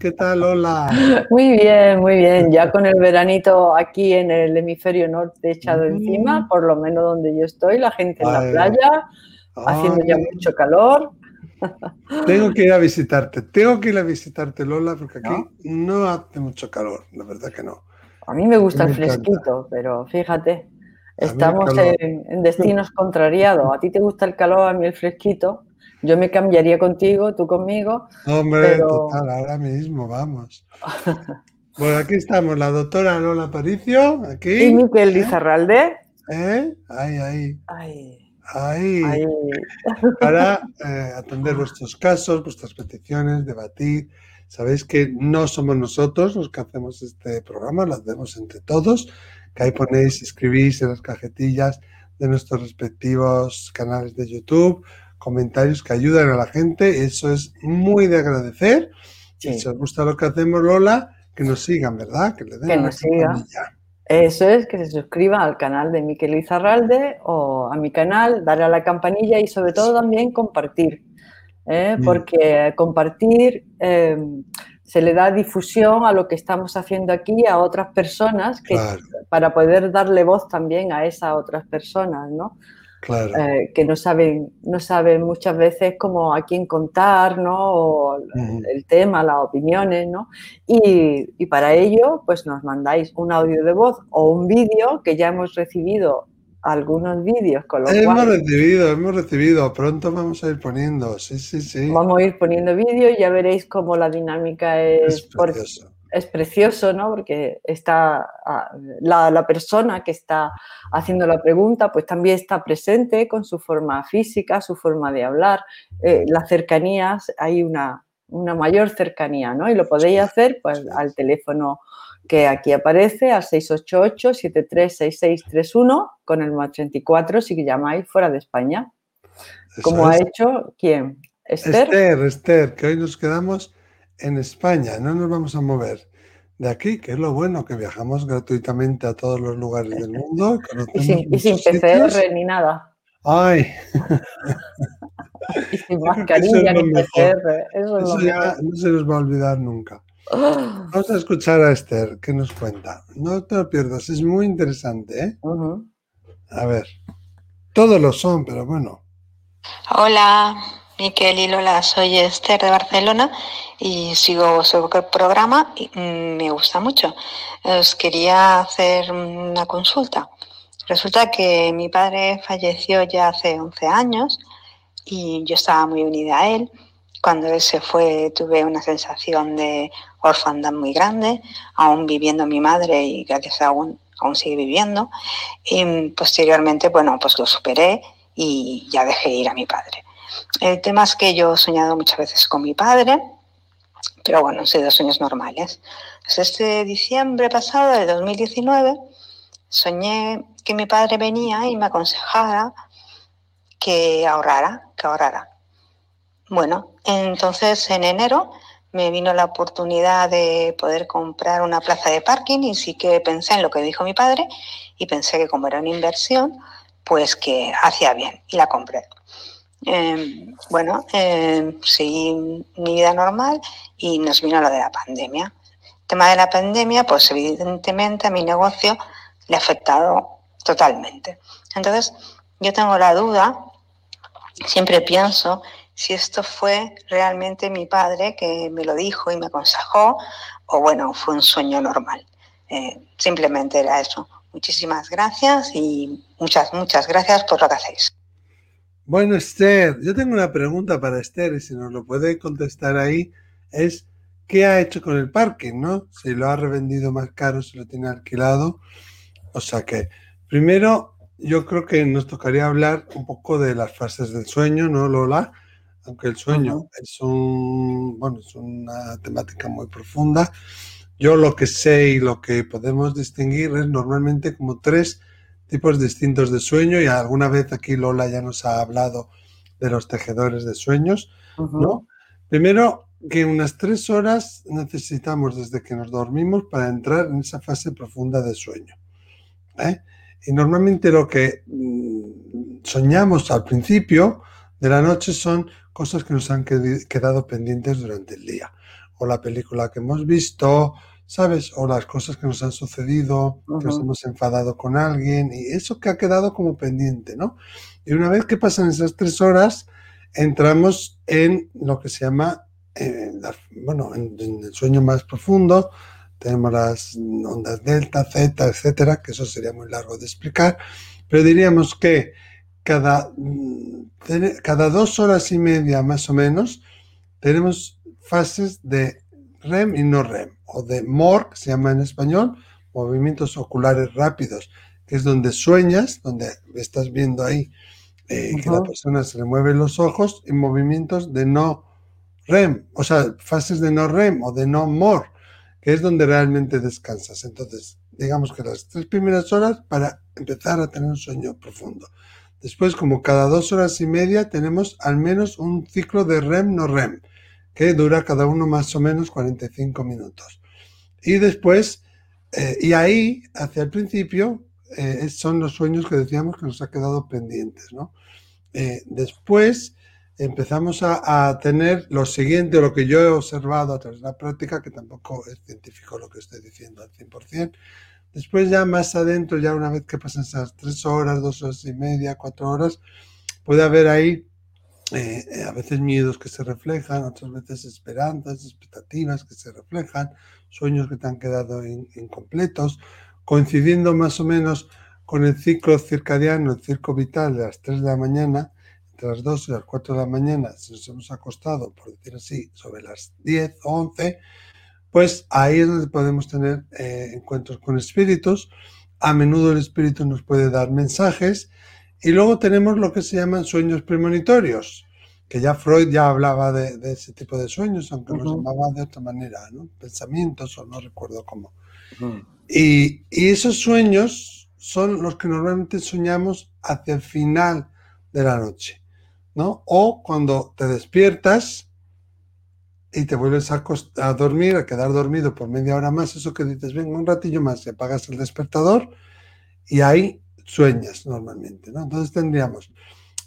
¿Qué tal, hola? Muy bien, muy bien. Ya con el veranito aquí en el hemisferio norte echado encima, por lo menos donde yo estoy, la gente en la playa, haciendo ya mucho calor. Tengo que ir a visitarte, tengo que ir a visitarte, Lola, porque aquí ¿No? hace mucho calor, la verdad que no. A mí me gusta el fresquito, pero fíjate, estamos en, destinos contrariados. A ti te gusta el calor, a mí el fresquito. Yo me cambiaría contigo, tú conmigo. Hombre, total, ahora mismo, vamos. bueno, aquí estamos, la doctora Lola Paricio, aquí. Y Miquel Lizarralde. ¿Eh? Ahí, ahí. Ahí. Ahí. Para eh, atender vuestros casos, vuestras peticiones, debatir. Sabéis que no somos nosotros los que hacemos este programa, lo hacemos entre todos, que ahí ponéis, escribís en las cajetillas de nuestros respectivos canales de YouTube, comentarios que ayudan a la gente, eso es muy de agradecer. Si os gusta lo que hacemos, Lola, que nos sigan, ¿verdad? Que, le den que nos sigan. Eso es, que se suscriban al canal de Miquel Izarralde o a mi canal, darle a la campanilla y sobre todo también compartir. ¿eh? Mm. Porque compartir eh, se le da difusión a lo que estamos haciendo aquí a otras personas que, para poder darle voz también a esas otras personas, ¿no? Eh, que no saben, no saben muchas veces cómo a quién contar, ¿no? el tema, las opiniones, ¿no? Y, y, para ello, pues nos mandáis un audio de voz o un vídeo que ya hemos recibido algunos vídeos con los hemos recibido, hemos recibido, pronto vamos a ir poniendo, sí, sí, sí. Vamos a ir poniendo vídeos y ya veréis cómo la dinámica es, es precioso, ¿no? Porque está ah, la, persona que está haciendo la pregunta, pues también está presente con su forma física, su forma de hablar, eh, las cercanías, hay una, una mayor cercanía, ¿no? Y lo podéis hacer pues al teléfono que aquí aparece, al 688-736631, con el más 34 si llamáis fuera de España. Como ha hecho, ¿quién? Esther. Esther, Esther, que hoy nos quedamos en España, no nos vamos a mover de aquí, que es lo bueno, que viajamos gratuitamente a todos los lugares del mundo. Y sin, y sin PCR ni nada. ¡Ay! y sin mascarilla ni PCR. Eso, ya no se nos va a olvidar nunca. Vamos a escuchar a Esther, que nos cuenta. No te lo pierdas, es muy interesante. ¿eh? A ver, todos lo son, pero bueno. Hola, Miquel y Lola, soy Esther de Barcelona y sigo su programa y me gusta mucho. Os quería hacer una consulta. Resulta que mi padre falleció ya hace 11 años y yo estaba muy unida a él. Cuando él se fue tuve una sensación de orfandad muy grande, aún viviendo mi madre y gracias a aún sigue viviendo. Y posteriormente, bueno, pues lo superé y ya dejé ir a mi padre. El tema es que yo he soñado muchas veces con mi padre, pero bueno, han sido sueños normales. Pues este diciembre pasado, de 2019, soñé que mi padre venía y me aconsejara que ahorrara, que ahorrara. Bueno, entonces en enero me vino la oportunidad de poder comprar una plaza de parking y sí que pensé en lo que dijo mi padre y pensé que como era una inversión, pues que hacía bien y la compré. Em, bueno, eh, seguí mi vida normal y nos vino lo de la pandemia. El tema de la pandemia, pues evidentemente a mi negocio le ha afectado totalmente. Entonces, yo tengo la duda, siempre pienso si esto fue realmente mi padre que me lo dijo y me aconsejó, o bueno, fue un sueño normal. Eh, simplemente era eso. Muchísimas gracias y muchas, muchas gracias por lo que hacéis. Bueno, Esther, yo tengo una pregunta para Esther y si nos lo puede contestar ahí, es ¿qué ha hecho con el parking, no? Si lo ha revendido más caro, si lo tiene alquilado. O sea que, primero, yo creo que nos tocaría hablar un poco de las fases del sueño, ¿no, Lola? Aunque el sueño es un, bueno, es una temática muy profunda. Yo lo que sé y lo que podemos distinguir es normalmente como tres tipos distintos de sueño y alguna vez aquí Lola ya nos ha hablado de los tejedores de sueños, ¿no? Primero, que unas tres horas necesitamos desde que nos dormimos para entrar en esa fase profunda de sueño. ¿eh? Y normalmente lo que mm, soñamos al principio de la noche son cosas que nos han quedado pendientes durante el día. O la película que hemos visto, ¿sabes? O las cosas que nos han sucedido, que nos hemos enfadado con alguien y eso que ha quedado como pendiente, ¿no? Y una vez que pasan esas tres horas, entramos en lo que se llama, eh, bueno, en, el sueño más profundo. Tenemos las ondas delta, zeta, etcétera, que eso sería muy largo de explicar, pero diríamos que cada, mm, cada dos horas y media más o menos tenemos fases de REM y no REM o de MOR, que se llama en español, movimientos oculares rápidos, que es donde sueñas, donde estás viendo ahí eh, que la persona se le mueve los ojos, y movimientos de no REM, o sea, fases de no REM o de no MOR, que es donde realmente descansas. Entonces, digamos que las tres primeras horas para empezar a tener un sueño profundo. Después, como cada dos horas y media, tenemos al menos un ciclo de REM, no REM, que dura cada uno más o menos 45 minutos. Y después, eh, y ahí, hacia el principio, eh, son los sueños que decíamos que nos ha quedado pendientes, ¿no? Eh, después empezamos a, tener lo siguiente, lo que yo he observado a través de la práctica, que tampoco es científico lo que estoy diciendo al 100%. Después ya más adentro, ya una vez que pasan esas tres horas, dos horas y media, cuatro horas, puede haber ahí a veces miedos que se reflejan, otras veces esperanzas, expectativas que se reflejan, sueños que te han quedado incompletos, coincidiendo más o menos con el ciclo circadiano, el ciclo vital de las 3 de la mañana, entre las 2 y las 4 de la mañana, si nos hemos acostado, por decir así, sobre las 10 o 11, pues ahí es donde podemos tener eh, encuentros con espíritus. A menudo el espíritu nos puede dar mensajes. Y luego tenemos lo que se llaman sueños premonitorios que ya Freud ya hablaba de, ese tipo de sueños, aunque los llamaba de otra manera, ¿no? pensamientos o no recuerdo cómo. y, esos sueños son los que normalmente soñamos hacia el final de la noche, ¿no? O cuando te despiertas y te vuelves a, a, dormir, a quedar dormido por media hora más, eso que dices, venga un ratillo más, y apagas el despertador y ahí sueñas normalmente, ¿no? Entonces tendríamos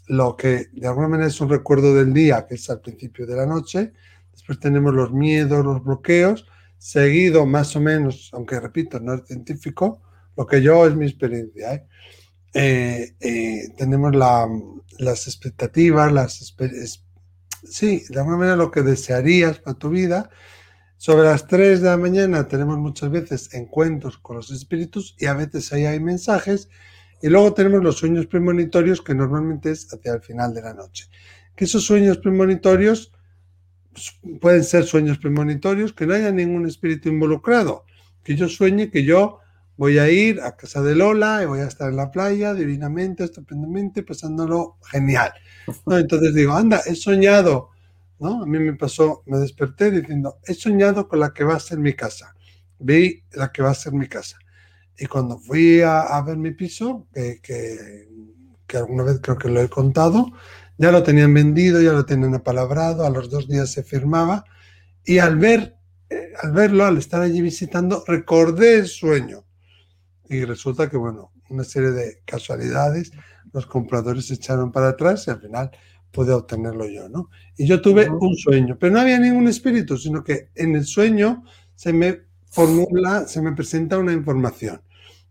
lo que de alguna manera es un recuerdo del día, que es al principio de la noche. Después tenemos los miedos, los bloqueos, seguido más o menos, aunque repito, no es científico, lo que yo es mi experiencia. ¿eh? Eh, eh, tenemos las expectativas, las sí, de alguna manera lo que desearías para tu vida. Sobre las 3 de la mañana tenemos muchas veces encuentros con los espíritus y a veces ahí hay mensajes y luego tenemos los sueños premonitorios, que normalmente es hacia el final de la noche. Que esos sueños premonitorios pues, pueden ser sueños premonitorios, que no haya ningún espíritu involucrado. Que yo sueñe que yo voy a ir a casa de Lola y voy a estar en la playa divinamente, estupendamente, pasándolo genial. Entonces digo, anda, he soñado, ¿no? A mí me pasó, me desperté diciendo, he soñado con la que va a ser mi casa. Vi la que va a ser mi casa. Y cuando fui a, ver mi piso, que, que, alguna vez creo que lo he contado, ya lo tenían vendido, ya lo tenían apalabrado, a los dos días se firmaba. Y al, ver, eh, al verlo, al estar allí visitando, recordé el sueño. Y resulta que, bueno, una serie de casualidades, los compradores se echaron para atrás y al final pude obtenerlo yo, ¿no? Y yo tuve un sueño, pero no había ningún espíritu, sino que en el sueño se me formula, se me presenta una información,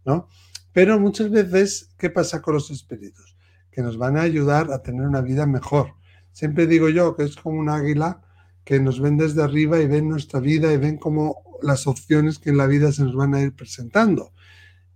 ¿no? Pero muchas veces, ¿qué pasa con los espíritus? Que nos van a ayudar a tener una vida mejor. Siempre digo yo que es como un águila que nos ven desde arriba y ven nuestra vida y ven como las opciones que en la vida se nos van a ir presentando.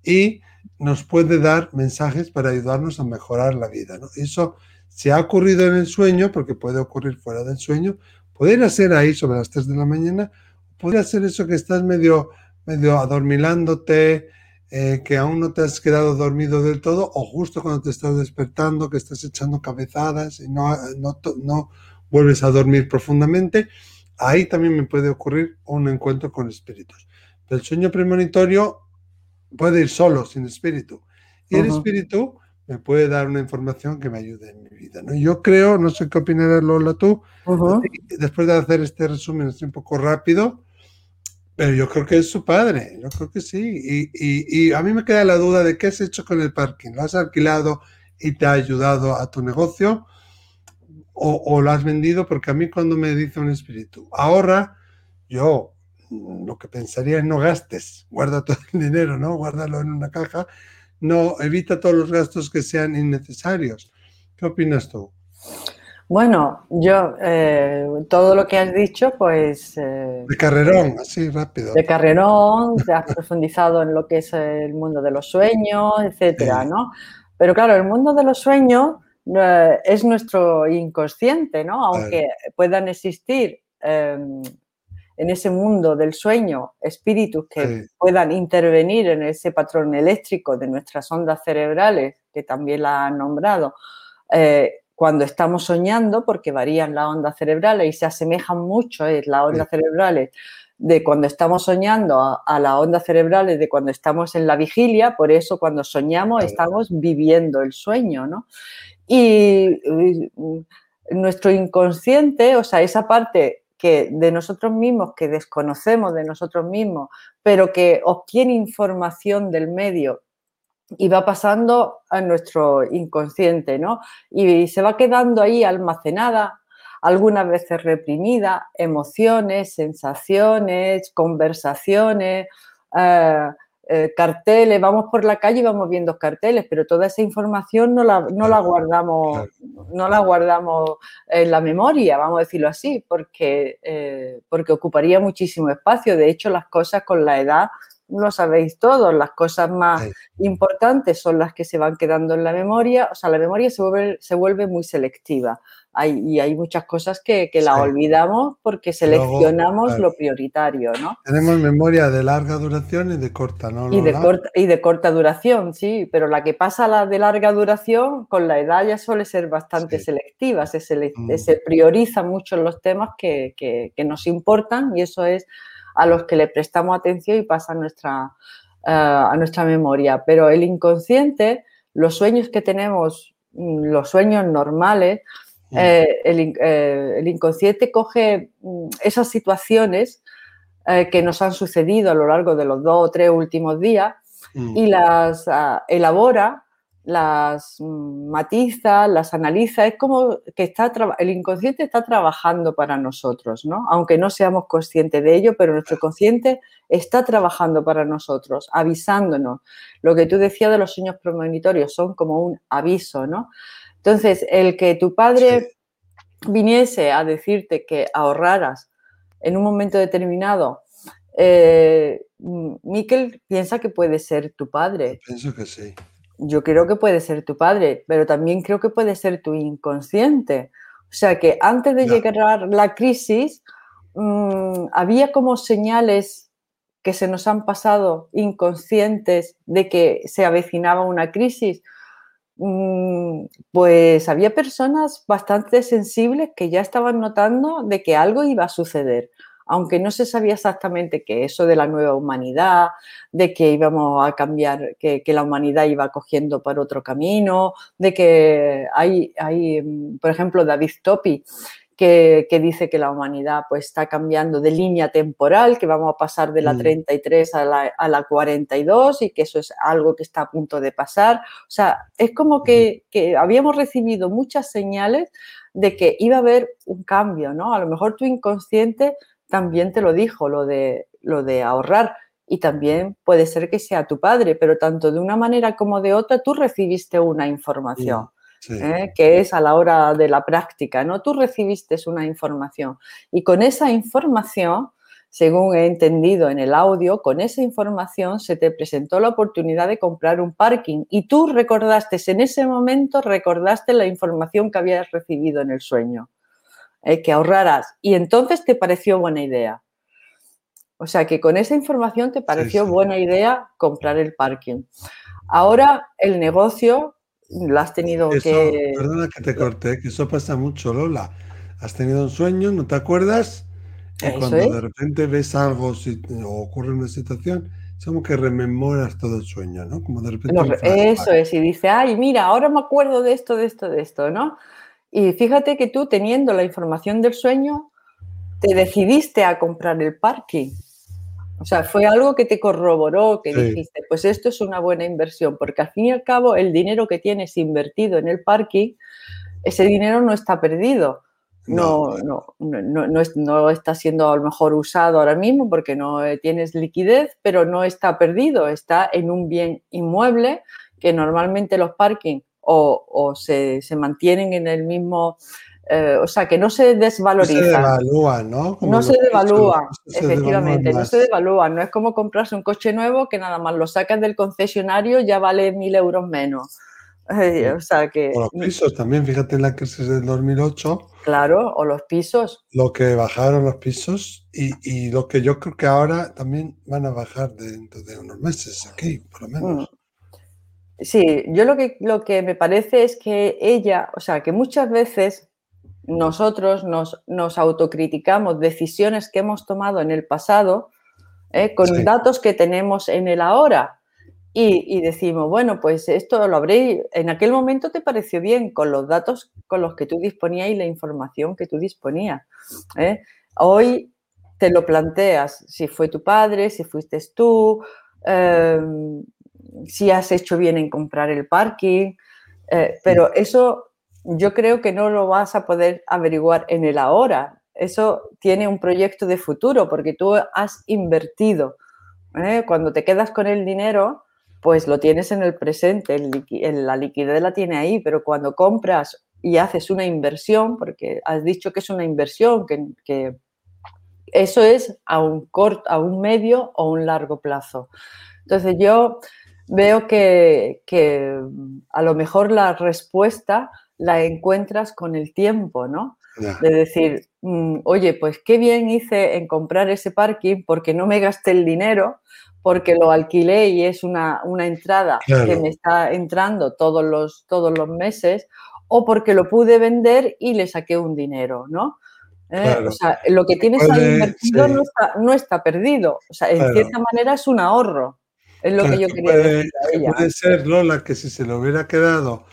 Y nos puede dar mensajes para ayudarnos a mejorar la vida. Eso se ha ocurrido en el sueño, porque puede ocurrir fuera del sueño, puede ser ahí sobre las 3 de la mañana podría ser eso que estás medio, medio adormilándote, eh, que aún no te has quedado dormido del todo, o justo cuando te estás despertando, que estás echando cabezadas y no, no, no vuelves a dormir profundamente, ahí también me puede ocurrir un encuentro con espíritus. el sueño premonitorio puede ir solo, sin espíritu. Y el espíritu me puede dar una información que me ayude en mi vida. ¿no? Yo creo, no sé qué opinarás Lola tú, después de hacer este resumen, estoy un poco rápido, pero yo creo que es su padre, yo creo que sí. Y, a mí me queda la duda de qué has hecho con el parking. ¿Lo has alquilado y te ha ayudado a tu negocio? o, lo has vendido, porque a mí cuando me dice un espíritu, ahorra, yo lo que pensaría es no gastes, guarda todo el dinero, ¿no? Guárdalo en una caja, no, evita todos los gastos que sean innecesarios. ¿Qué opinas tú? Bueno, yo eh, todo lo que has dicho, pues... Eh, de carrerón, así rápido. De carrerón, te has profundizado en lo que es el mundo de los sueños, etcétera, ¿no? Pero claro, el mundo de los sueños eh, es nuestro inconsciente, ¿no? Aunque puedan existir em, en ese mundo del sueño espíritus que puedan intervenir en ese patrón eléctrico de nuestras ondas cerebrales, que también la han nombrado, cuando estamos soñando, porque varían las ondas cerebrales y se asemejan mucho es las ondas cerebrales de cuando estamos soñando a, las ondas cerebrales de cuando estamos en la vigilia, por eso cuando soñamos estamos viviendo el sueño, ¿no? Y, nuestro inconsciente, o sea, esa parte que de nosotros mismos, que desconocemos de nosotros mismos, pero que obtiene información del medio y va pasando a nuestro inconsciente, ¿no? Y se va quedando ahí almacenada, algunas veces reprimida, emociones, sensaciones, conversaciones, eh, eh, carteles, vamos por la calle y vamos viendo carteles, pero toda esa información no la, no la guardamos, no la guardamos en la memoria, vamos a decirlo así, porque, eh, porque ocuparía muchísimo espacio. De hecho, las cosas con la edad lo sabéis todos, las cosas más importantes son las que se van quedando en la memoria, o sea, la memoria se vuelve, se vuelve muy selectiva hay, y hay muchas cosas que, que la olvidamos porque seleccionamos lo prioritario, ¿no? Tenemos memoria de larga duración y de corta, ¿no? Y de, corta, y de corta duración, sí, pero la que pasa la de larga duración con la edad ya suele ser bastante selectiva, se, mm. se prioriza mucho los temas que, que, que nos importan y eso es a los que le prestamos atención y pasa a nuestra, eh, a nuestra memoria. Pero el inconsciente, los sueños que tenemos, mm, los sueños normales, mm. eh, eh, el, inconsciente coge mm, esas situaciones que nos han sucedido a lo largo de los dos o tres últimos días y las ah, elabora las matiza, las analiza, es como que está el inconsciente está trabajando para nosotros, ¿no? Aunque no seamos conscientes de ello, pero nuestro consciente está trabajando para nosotros, avisándonos. Lo que tú decías de los sueños premonitorios son como un aviso, ¿no? Entonces, el que tu padre viniese a decirte que ahorraras en un momento determinado, eh, Miquel piensa que puede ser tu padre. pienso que sí yo creo que puede ser tu padre, pero también creo que puede ser tu inconsciente. O sea que antes de llegar la crisis, mm, había como señales que se nos han pasado inconscientes de que se avecinaba una crisis. Mm, pues había personas bastante sensibles que ya estaban notando de que algo iba a suceder aunque no se sabía exactamente que eso de la nueva humanidad, de que íbamos a cambiar, que, la humanidad iba cogiendo por otro camino, de que hay, hay mm, por ejemplo, David Topi, que, dice que la humanidad pues, está cambiando de línea temporal, que vamos a pasar de la 33 mm. a la, a la 42 y que eso es algo que está a punto de pasar. O sea, es como que, que habíamos recibido muchas señales de que iba a haber un cambio, ¿no? A lo mejor tu inconsciente también te lo dijo, lo de, lo de ahorrar. Y también puede ser que sea tu padre, pero tanto de una manera como de otra, tú recibiste una información. ¿eh? que es a la hora de la práctica, ¿no? Tú recibiste una información y con esa información, según he entendido en el audio, con esa información se te presentó la oportunidad de comprar un parking y tú recordaste, en ese momento recordaste la información que habías recibido en el sueño. Eh, que ahorraras y entonces te pareció buena idea. O sea que con esa información te pareció buena idea comprar el parking. Ahora el negocio lo has tenido que... Perdona que te corte, que eso pasa mucho, Lola. Has tenido un sueño, no te acuerdas, y cuando de repente ves algo o ocurre una situación, es como que rememoras todo el sueño, ¿no? Como de repente... eso es, y dice, ay, mira, ahora me acuerdo de esto, de esto, de esto, ¿no? Y fíjate que tú teniendo la información del sueño, te decidiste a comprar el parking. O sea, fue algo que te corroboró, que dijiste, pues esto es una buena inversión, porque al fin y al cabo el dinero que tienes invertido en el parking ese dinero no está perdido. No, no, no, no, está siendo a lo mejor usado ahora mismo porque no tienes liquidez, pero no está perdido, está en un bien inmueble que normalmente los parking o, se, mantienen en el mismo, eh, o sea, que no se desvalorizan. No se devalúa, ¿no? no se devalúa, efectivamente, no se devalúa. No es como comprarse un coche nuevo que nada más lo sacas del concesionario ya vale mil euros menos. O sea que... O los pisos también, fíjate en la crisis del 2008. Claro, o los pisos. Lo que bajaron los pisos y, y lo que yo creo que ahora también van a bajar dentro de unos meses aquí, por lo menos. Sí, yo lo que, lo que me parece es que ella, o sea, que muchas veces nosotros nos, nos autocriticamos decisiones que hemos tomado en el pasado ¿eh? con datos que tenemos en el ahora. Y, decimos, bueno, pues esto lo habré, en aquel momento te pareció bien con los datos con los que tú disponías y la información que tú disponías. ¿eh? Hoy te lo planteas, si fue tu padre, si fuiste tú, em, si has hecho bien en comprar el parking, eh, pero eso yo creo que no lo vas a poder averiguar en el ahora. Eso tiene un proyecto de futuro porque tú has invertido. ¿eh? Cuando te quedas con el dinero, pues lo tienes en el presente, la liquidez la tiene ahí, pero cuando compras y haces una inversión, porque has dicho que es una inversión, que, que eso es a un corto, a un medio o un largo plazo. Entonces yo veo que, a lo mejor la respuesta la encuentras con el tiempo, ¿no? De decir, mm, oye, pues qué bien hice en comprar ese parking porque no me gasté el dinero, porque lo alquilé y es una, entrada que me está entrando todos los, todos los meses, o porque lo pude vender y le saqué un dinero, ¿no? ¿Eh? O sea, lo que tienes ahí invertido no, está, no, está, perdido. O sea, en cierta manera es un ahorro. Es lo que yo quería puede, decir ella. Puede ser, Lola, que si se lo hubiera quedado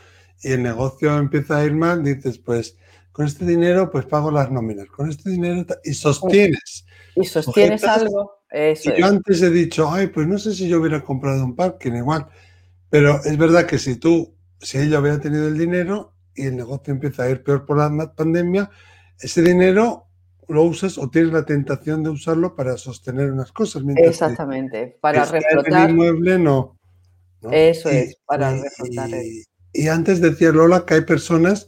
y el negocio empieza a ir mal, dices, pues con este dinero pues pago las nóminas, con este dinero y sostienes. Y sostienes algo. Eso y yo antes he dicho, ay, pues no sé si yo hubiera comprado un parking igual, pero es verdad que si tú, si ella hubiera tenido el dinero y el negocio empieza a ir peor por la pandemia, ese dinero lo usas o tienes la tentación de usarlo para sostener unas cosas. Exactamente, para reflotar. El inmueble no. Eso es, para reflotar. Y, antes decía Lola que hay personas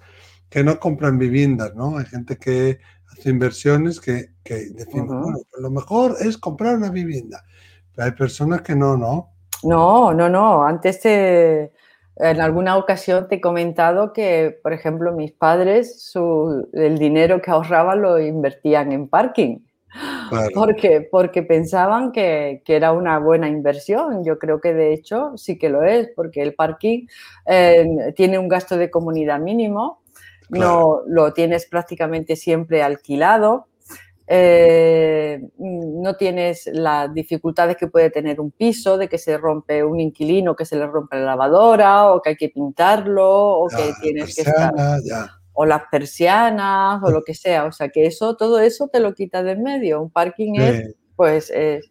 que no compran viviendas, ¿no? Hay gente que hace inversiones que, que decimos, bueno, pues lo mejor es comprar una vivienda. Pero hay personas que no, ¿no? No, no, no. Antes te en alguna ocasión te he comentado que, por ejemplo, mis padres el dinero que ahorraban lo invertían en parking. Porque, porque pensaban que, era una buena inversión. Yo creo que de hecho sí que lo es, porque el parking eh, tiene un gasto de comunidad mínimo, no lo tienes prácticamente siempre alquilado. Eh, no tienes las dificultades que puede tener un piso, de que se rompe un inquilino, que se le rompe la lavadora, o que hay que pintarlo, o que tienes que estar. O las persianas, o lo que sea. O sea, que eso, todo eso te lo quita de en medio. Un parking es, pues, es,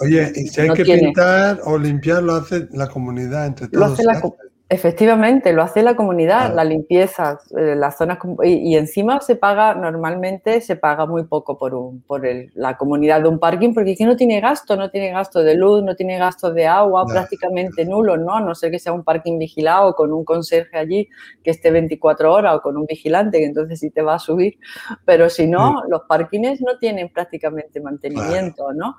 Oye, y si hay que pintar o limpiar, lo hace la comunidad entre todos. Lo hace la, Efectivamente, lo hace la comunidad, la limpieza, eh, las zonas y, encima se paga normalmente se paga muy poco por un, por la comunidad de un parking porque aquí no tiene gasto, no tiene gasto de luz, no tiene gasto de agua, prácticamente nulo, ¿no? A no ser que sea un parking vigilado con un conserje allí que esté 24 horas o con un vigilante que entonces sí te va a subir, pero si no, los parkings no tienen prácticamente mantenimiento, ¿no?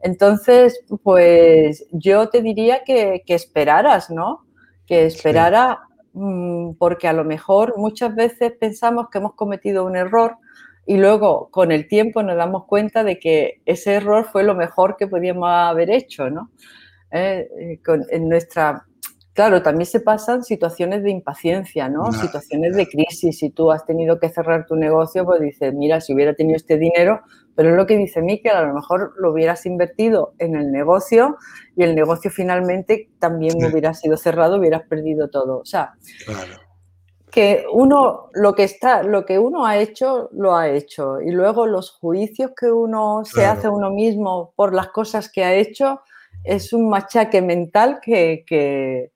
Entonces, pues yo te diría que, que esperaras, ¿no? Que esperara, mm, porque a lo mejor muchas veces pensamos que hemos cometido un error y luego con el tiempo nos damos cuenta de que ese error fue lo mejor que podíamos haber hecho, ¿no? Eh, eh, en nuestra Claro, también se pasan situaciones de impaciencia, ¿no? situaciones de crisis. Si tú has tenido que cerrar tu negocio, pues dices, mira, si hubiera tenido este dinero, pero es lo que dice Miquel, a lo mejor lo hubieras invertido en el negocio y el negocio finalmente también hubiera sido cerrado, hubieras perdido todo. O sea, que uno, lo que está, lo que uno ha hecho, lo ha hecho. Y luego los juicios que uno se hace a uno mismo por las cosas que ha hecho, es un machaque mental que, que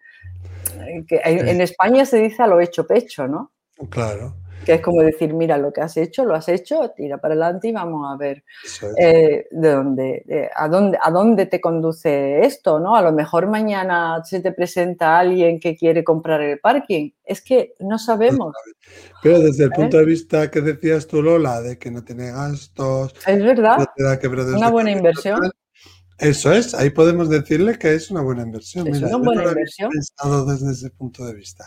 en España se dice a lo hecho pecho, ¿no? Claro. Que es como decir, mira, lo que has hecho, lo has hecho, tira para adelante y vamos a ver eh, de dónde, a, dónde, a dónde te conduce esto, ¿no? A lo mejor mañana se te presenta alguien que quiere comprar el parking. Es que no sabemos. Pero desde el ¿Eh? punto de vista que decías tú, Lola, de que no tiene gastos. Es verdad. una buena inversión. Eso es, ahí podemos decirle que es una buena inversión. Es una buena inversión. Pensado desde ese punto de vista.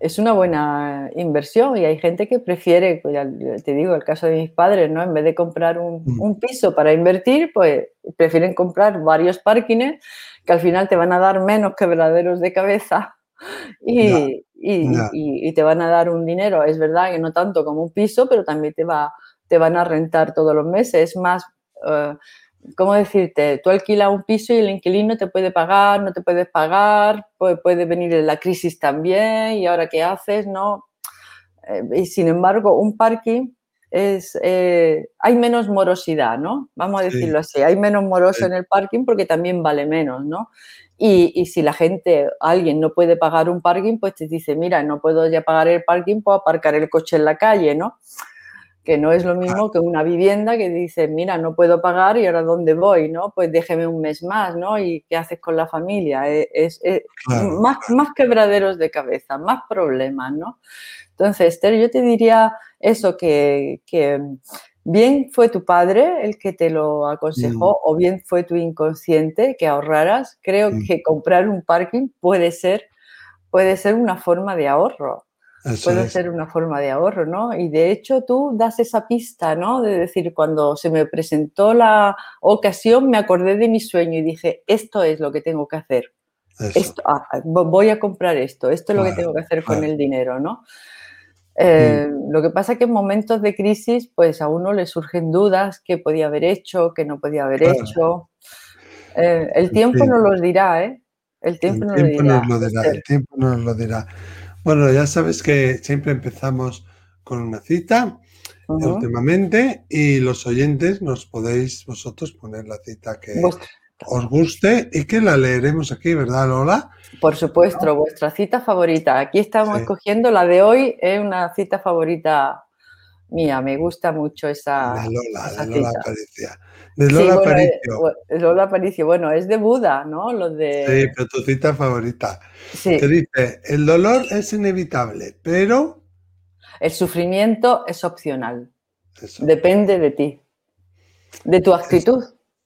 Es una buena inversión y hay gente que prefiere, pues te digo, el caso de mis padres, ¿no? En vez de comprar un, mm. piso para invertir, pues prefieren comprar varios parkings que al final te van a dar menos quebraderos de cabeza y, y, te van a dar un dinero. Es verdad que no tanto como un piso, pero también te, va, te van a rentar todos los meses. Es más, eh, ¿cómo decirte? Tú alquilas un piso y el inquilino te puede pagar, no te puedes pagar, puede, puede venir la crisis también y ahora qué haces, ¿no? Eh, y sin embargo, un parking es, eh, hay menos morosidad, ¿no? Vamos a decirlo así, hay menos moroso en el parking porque también vale menos, ¿no? Y, y, si la gente, alguien no puede pagar un parking, pues te dice, mira, no puedo ya pagar el parking, puedo aparcar el coche en la calle, ¿no? Que no es lo mismo que una vivienda que dice, mira, no puedo pagar y ahora dónde voy, ¿no? Pues déjeme un mes más, ¿no? ¿Y qué haces con la familia? E, es, más, más quebraderos de cabeza, más problemas, ¿no? Entonces, Esther, yo te diría eso, que, bien fue tu padre el que te lo aconsejó mm. o bien fue tu inconsciente que ahorraras. Creo mm. que comprar un parking puede ser, puede ser una forma de ahorro puede ser una forma de ahorro, ¿no? Y de hecho tú das esa pista, ¿no? De decir, cuando se me presentó la ocasión, me acordé de mi sueño y dije, esto es lo que tengo que hacer. Esto, ah, voy a comprar esto, esto es lo que tengo que hacer con el dinero, ¿no? Eh, lo que pasa es que en momentos de crisis, pues a uno le surgen dudas, qué podía haber hecho, qué no podía haber hecho. Eh, el tiempo nos lo dirá, ¿eh? El tiempo, nos, lo dirá, el tiempo nos lo dirá. Bueno, ya sabes que siempre empezamos con una cita últimamente y los oyentes nos podéis vosotros poner la cita que os guste y que la leeremos aquí, ¿verdad, Lola? Por supuesto, vuestra cita favorita. Aquí estamos escogiendo la de hoy, es una cita favorita mía, me gusta mucho esa. De Lola, de Lola Aparicio. De Lola sí, Aparicio. Lola Aparicio, bueno, es de Buda, ¿no? Los de... Sí, pero tu cita favorita. Sí. Te dice, el dolor es inevitable, pero... El sufrimiento es opcional. Depende de ti, de tu actitud.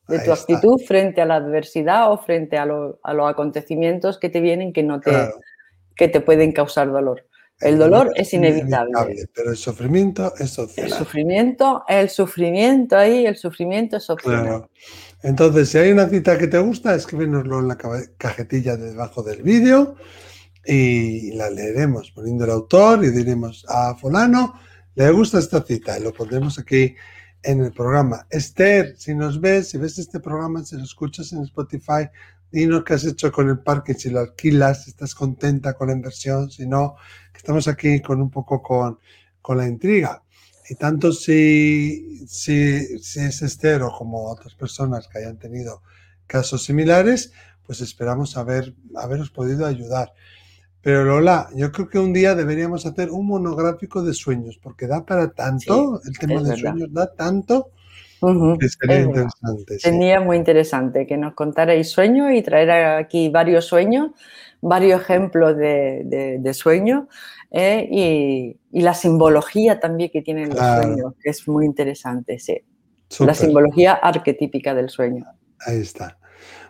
De tu actitud frente a la adversidad o frente a, los acontecimientos que te vienen que no te, que te pueden causar dolor. El dolor es inevitable. Pero el sufrimiento es opcional. El sufrimiento, el sufrimiento ahí, el sufrimiento es opcional. Claro. Entonces, si hay una cita que te gusta, escríbenoslo en la cajetilla de debajo del vídeo y la leeremos poniendo el autor y diremos a fulano, le gusta esta cita y lo pondremos aquí en el programa. Esther, si nos ves, si ves este programa, si lo escuchas en Spotify, dinos qué has hecho con el parque, si lo alquilas, si estás contenta con la inversión, si no, estamos aquí con un poco con, con la intriga. Y tanto si, si, si es Esther o como otras personas que hayan tenido casos similares, pues esperamos haber, haberos podido ayudar. Pero Lola, yo creo que un día deberíamos hacer un monográfico de sueños, porque da para tanto, el tema de sueños da tanto, que sería interesante. Sería muy interesante que nos contarais sueños y traer aquí varios sueños, varios ejemplos de, de, sueños eh, y, la simbología también que tienen los sueños, que es muy interesante, sí. La simbología arquetípica del sueño. Ahí está.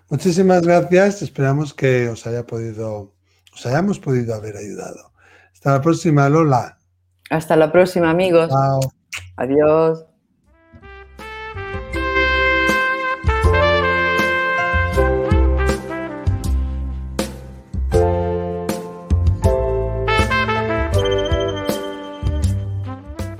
Muchísimas gracias. Esperamos que os haya podido os hayamos podido haber ayudado. Hasta la próxima, Lola. Hasta la próxima, amigos. Adiós.